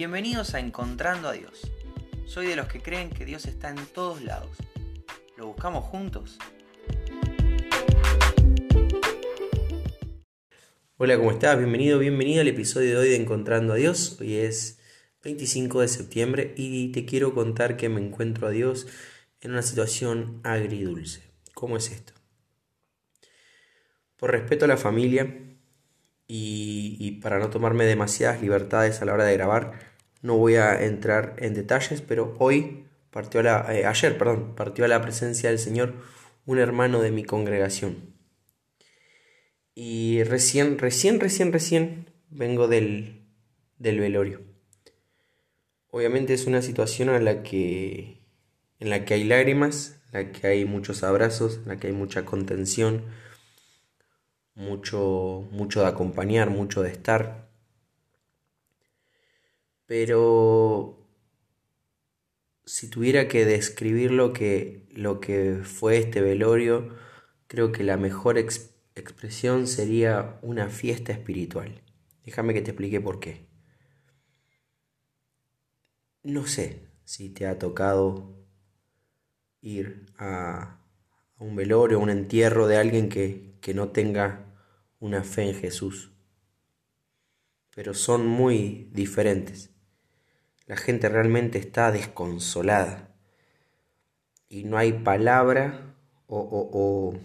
Bienvenidos a Encontrando a Dios. Soy de los que creen que Dios está en todos lados. ¿Lo buscamos juntos? Hola, ¿cómo estás? Bienvenido, bienvenido al episodio de hoy de Encontrando a Dios. Hoy es 25 de septiembre y te quiero contar que me encuentro a Dios en una situación agridulce. ¿Cómo es esto? Por respeto a la familia y, para no tomarme demasiadas libertades a la hora de grabar, no voy a entrar en detalles, pero hoy partió a la, eh, ayer, perdón, partió a la presencia del Señor un hermano de mi congregación. Y recién, recién, recién, recién vengo del, del velorio. Obviamente es una situación en la que, en la que hay lágrimas, en la que hay muchos abrazos, en la que hay mucha contención, mucho, mucho de acompañar, mucho de estar. Pero si tuviera que describir lo que, lo que fue este velorio, creo que la mejor expresión sería una fiesta espiritual. Déjame que te explique por qué. No sé si te ha tocado ir a, un velorio, un entierro de alguien que, que no tenga una fe en Jesús. Pero son muy diferentes. La gente realmente está desconsolada. Y no hay palabra o, o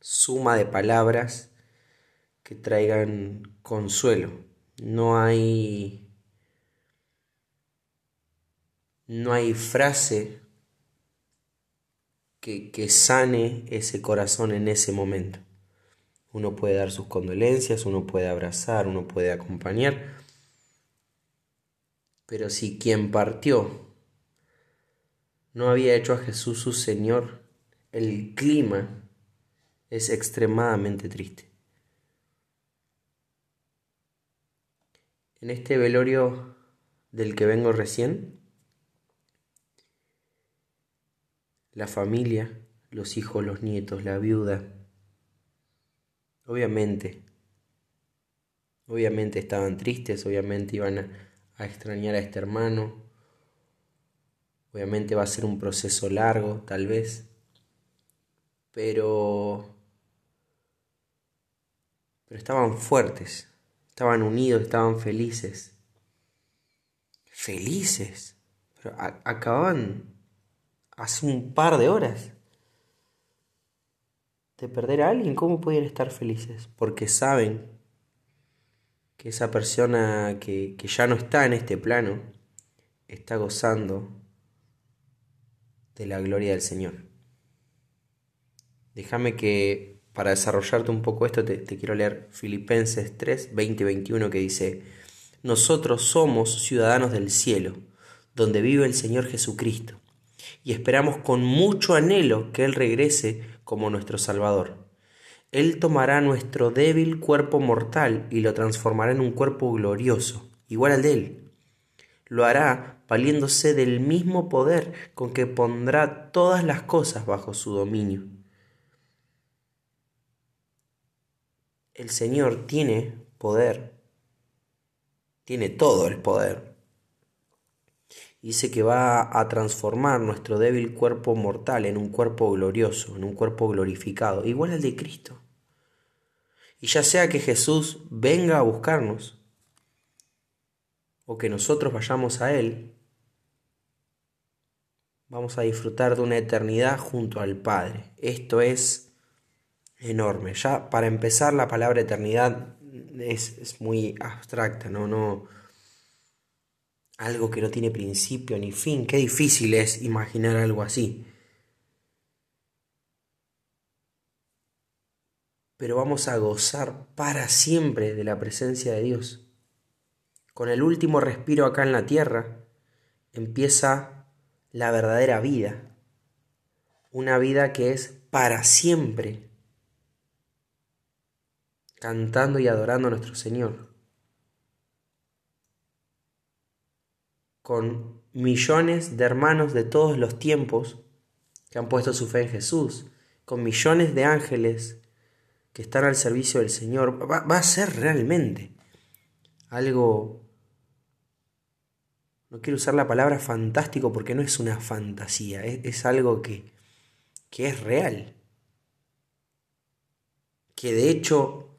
suma de palabras que traigan consuelo. No hay no hay frase que, que, sane ese corazón en ese momento. Uno puede dar sus condolencias, uno puede abrazar, uno puede acompañar. Pero si quien partió no había hecho a Jesús su Señor, el clima es extremadamente triste. En este velorio del que vengo recién, la familia, los hijos, los nietos, la viuda, Obviamente, obviamente estaban tristes, obviamente iban a, extrañar a este hermano, obviamente va a ser un proceso largo, tal vez, pero, pero estaban fuertes, estaban unidos, estaban felices. Felices, pero acababan hace un par de horas de perder a alguien, ¿cómo pueden estar felices? Porque saben que esa persona que, que ya no está en este plano está gozando de la gloria del Señor. Déjame que para desarrollarte un poco esto te, te, quiero leer Filipenses 3, 20 y 21 que dice, nosotros somos ciudadanos del cielo, donde vive el Señor Jesucristo, y esperamos con mucho anhelo que Él regrese como nuestro Salvador. Él tomará nuestro débil cuerpo mortal y lo transformará en un cuerpo glorioso, igual al de Él. Lo hará valiéndose del mismo poder con que pondrá todas las cosas bajo su dominio. El Señor tiene poder, tiene todo el poder dice que va a transformar nuestro débil cuerpo mortal en un cuerpo glorioso, en un cuerpo glorificado, igual al de Cristo. Y ya sea que Jesús venga a buscarnos o que nosotros vayamos a Él, vamos a disfrutar de una eternidad junto al Padre. Esto es enorme. Ya para empezar la palabra eternidad es, es muy abstracta, no, no, algo que no tiene principio ni fin. Qué difícil es imaginar algo así. Pero vamos a gozar para siempre de la presencia de Dios. Con el último respiro acá en la tierra empieza la verdadera vida. Una vida que es para siempre. Cantando y adorando a nuestro Señor. Con millones de hermanos de todos los tiempos que han puesto su fe en Jesús, con millones de ángeles que están al servicio del Señor, va, a ser realmente algo No quiero usar la palabra fantástico porque no es una fantasía, es, algo que, que es real. Que de hecho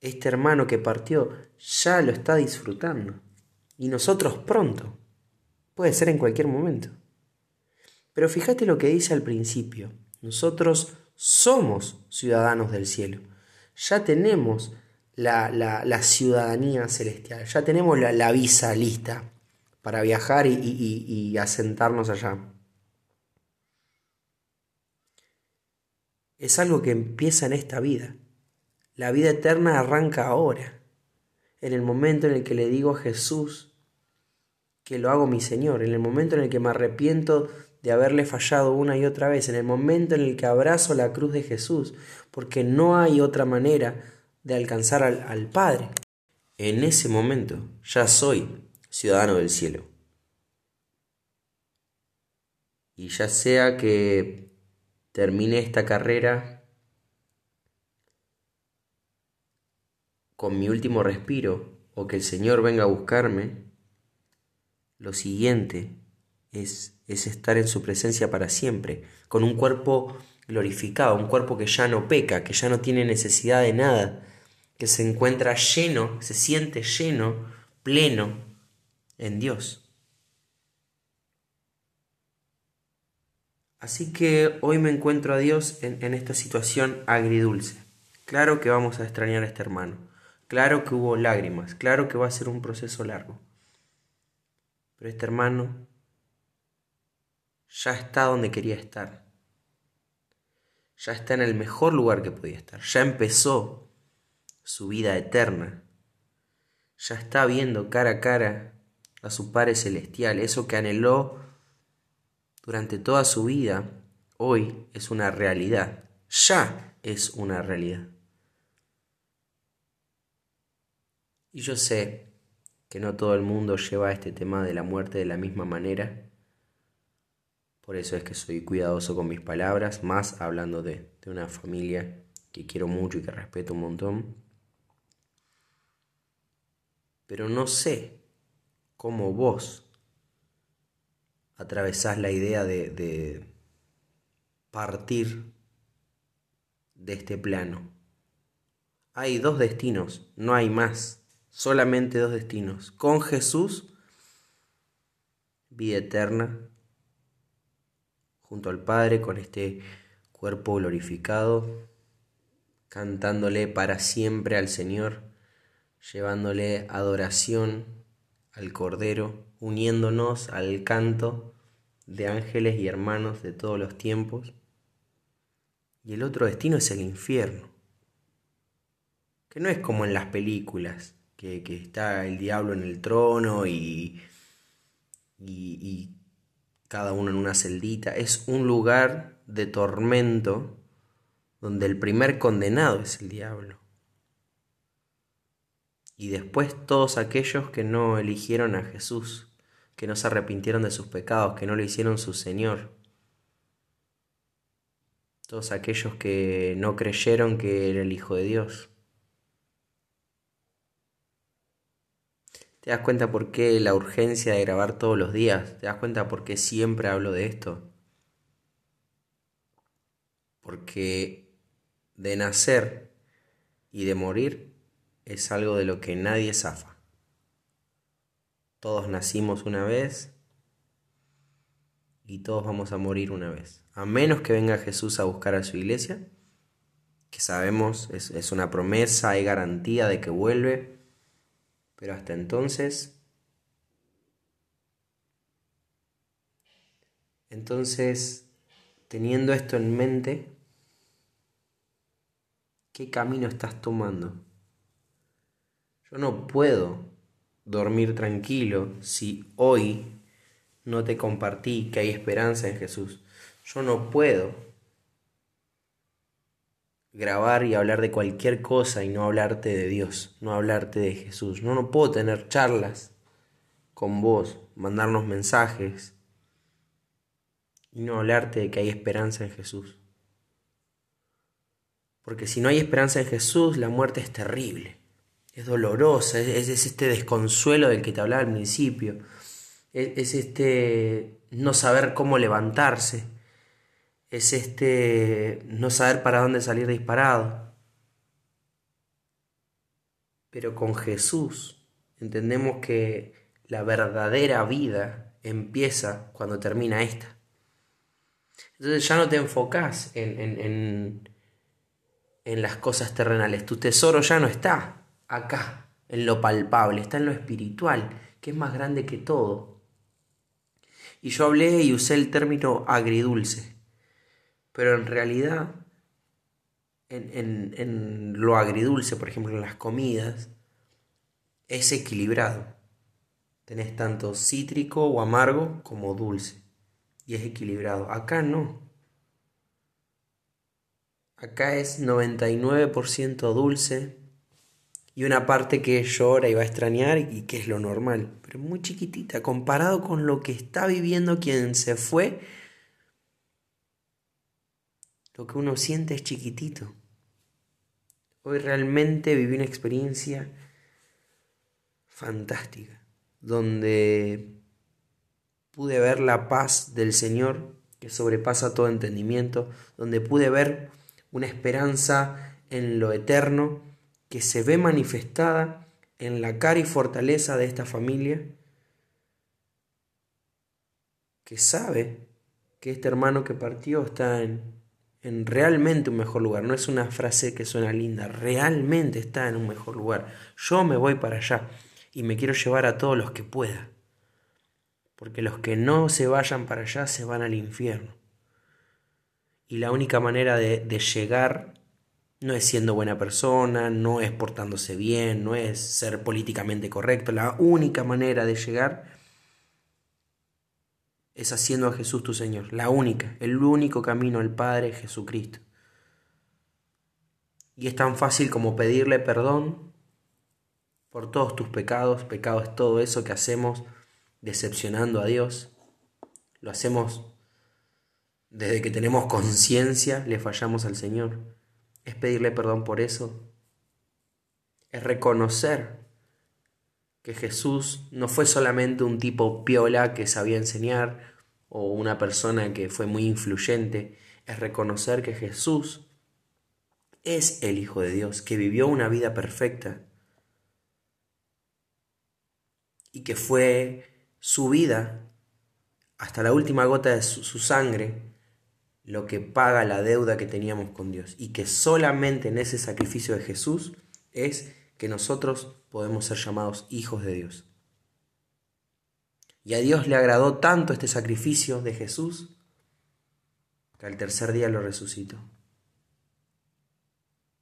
este hermano que partió ya lo está disfrutando. Y nosotros pronto. Puede ser en cualquier momento. Pero fíjate lo que dice al principio. Nosotros somos ciudadanos del cielo. Ya tenemos la, ciudadanía celestial, ya tenemos la, visa lista para viajar y, y asentarnos allá. Es algo que empieza en esta vida. La vida eterna arranca ahora, en el momento en el que le digo a Jesús que lo hago mi Señor, en el momento en el que me arrepiento de haberle fallado una y otra vez, en el momento en el que abrazo la cruz de Jesús, porque no hay otra manera de alcanzar al, al Padre. En ese momento ya soy ciudadano del cielo. Y ya sea que termine esta carrera con mi último respiro o que el Señor venga a buscarme, lo siguiente es, es estar en su presencia para siempre, con un cuerpo glorificado, un cuerpo que ya no peca, que ya no tiene necesidad de nada, que se encuentra lleno, se siente lleno, pleno en Dios. Así que hoy me encuentro a Dios en, en esta situación agridulce. Claro que vamos a extrañar a este hermano. Claro que hubo lágrimas, claro que va a ser un proceso largo. Pero este hermano ya está donde quería estar. Ya está en el mejor lugar que podía estar. Ya empezó su vida eterna. Ya está viendo cara a cara a su Padre Celestial. Eso que anheló durante toda su vida, hoy es una realidad. Ya es una realidad. Y yo sé que no todo el mundo lleva este tema de la muerte de la misma manera. Por eso es que soy cuidadoso con mis palabras, más hablando de, de una familia que quiero mucho y que respeto un montón. Pero no sé cómo vos atravesás la idea de, de partir de este plano. Hay dos destinos, no hay más solamente dos destinos. Con Jesús, vida eterna, junto al Padre, con este cuerpo glorificado, cantándole para siempre al Señor, llevándole adoración al Cordero, uniéndonos al canto de ángeles y hermanos de todos los tiempos. Y el otro destino es el infierno, que no es como en las películas, que, está el diablo en el trono y, y, cada uno en una celdita. Es un lugar de tormento donde el primer condenado es el diablo. Y después todos aquellos que no eligieron a Jesús, que no se arrepintieron de sus pecados, que no lo hicieron su Señor. Todos aquellos que no creyeron que era el Hijo de Dios. ¿Te das cuenta por qué la urgencia de grabar todos los días? ¿Te das cuenta por qué siempre hablo de esto? Porque de nacer y de morir es algo de lo que nadie zafa. Todos nacimos una vez y todos vamos a morir una vez. A menos que venga Jesús a buscar a su iglesia, que sabemos es, es una promesa, hay garantía de que vuelve pero hasta entonces... Entonces, teniendo esto en mente, ¿qué camino estás tomando? Yo no puedo dormir tranquilo si hoy no te compartí que hay esperanza en Jesús. Yo no puedo grabar y hablar de cualquier cosa y no hablarte de Dios, no hablarte de Jesús. No, no puedo tener charlas con vos, mandarnos mensajes y no hablarte de que hay esperanza en Jesús. Porque si no hay esperanza en Jesús, la muerte es terrible. es dolorosa, es, este desconsuelo del que te hablaba al principio, es, este no saber cómo levantarse, es este no saber para dónde salir disparado. Pero con Jesús entendemos que la verdadera vida empieza cuando termina esta. Entonces ya no te enfocas en, en, en las cosas terrenales, tu tesoro ya no está acá, en lo palpable, está en lo espiritual, que es más grande que todo. Y yo hablé y usé el término agridulce, pero en realidad, en, en lo agridulce, por ejemplo, en las comidas, es equilibrado. Tenés tanto cítrico o amargo como dulce. Y es equilibrado. Acá no. Acá es 99% dulce, y una parte que llora y va a extrañar y que es lo normal, pero muy chiquitita, comparado con lo que está viviendo quien se fue, lo que uno siente es chiquitito. Hoy realmente viví una experiencia fantástica, donde pude ver la paz del Señor que sobrepasa todo entendimiento, donde pude ver una esperanza en lo eterno, que se ve manifestada en la cara y fortaleza de esta familia, que sabe que este hermano que partió está en, en realmente un mejor lugar. No es una frase que suena linda, realmente está en un mejor lugar. Yo me voy para allá y me quiero llevar a todos los que pueda. Porque los que no se vayan para allá se van al infierno. Y la única manera de, de llegar no es siendo buena persona, no es portándose bien, no es ser políticamente correcto. La única manera de llegar es haciendo a Jesús tu Señor. La única, el único camino al Padre es Jesucristo. Y es tan fácil como pedirle perdón por todos tus pecados. Pecado es todo eso que hacemos decepcionando a Dios. Lo hacemos desde que tenemos conciencia, le fallamos al Señor es pedirle perdón por eso, es reconocer que Jesús no fue solamente un tipo piola que sabía enseñar o una persona que fue muy influyente, es reconocer que Jesús es el Hijo de Dios, que vivió una vida perfecta y que fue su vida hasta la última gota de su, sangre lo que paga la deuda que teníamos con Dios. Y que solamente en ese sacrificio de Jesús es que nosotros podemos ser llamados hijos de Dios. Y a Dios le agradó tanto este sacrificio de Jesús que al tercer día lo resucitó.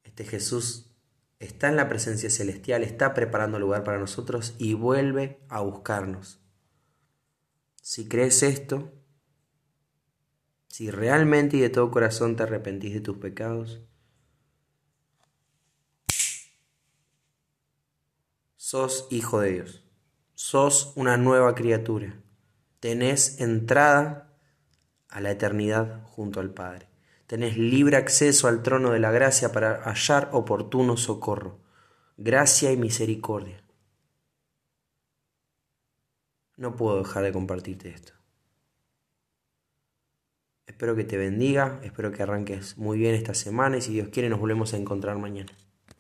Este Jesús está en la presencia celestial, está preparando lugar para nosotros y vuelve a buscarnos. Si crees esto, si realmente y de todo corazón te arrepentís de tus pecados, sos hijo de Dios, sos una nueva criatura, tenés entrada a la eternidad junto al Padre, tenés libre acceso al trono de la gracia para hallar oportuno socorro, gracia y misericordia. No puedo dejar de compartirte esto. Espero que te bendiga, espero que arranques muy bien esta semana y si Dios quiere nos volvemos a encontrar mañana.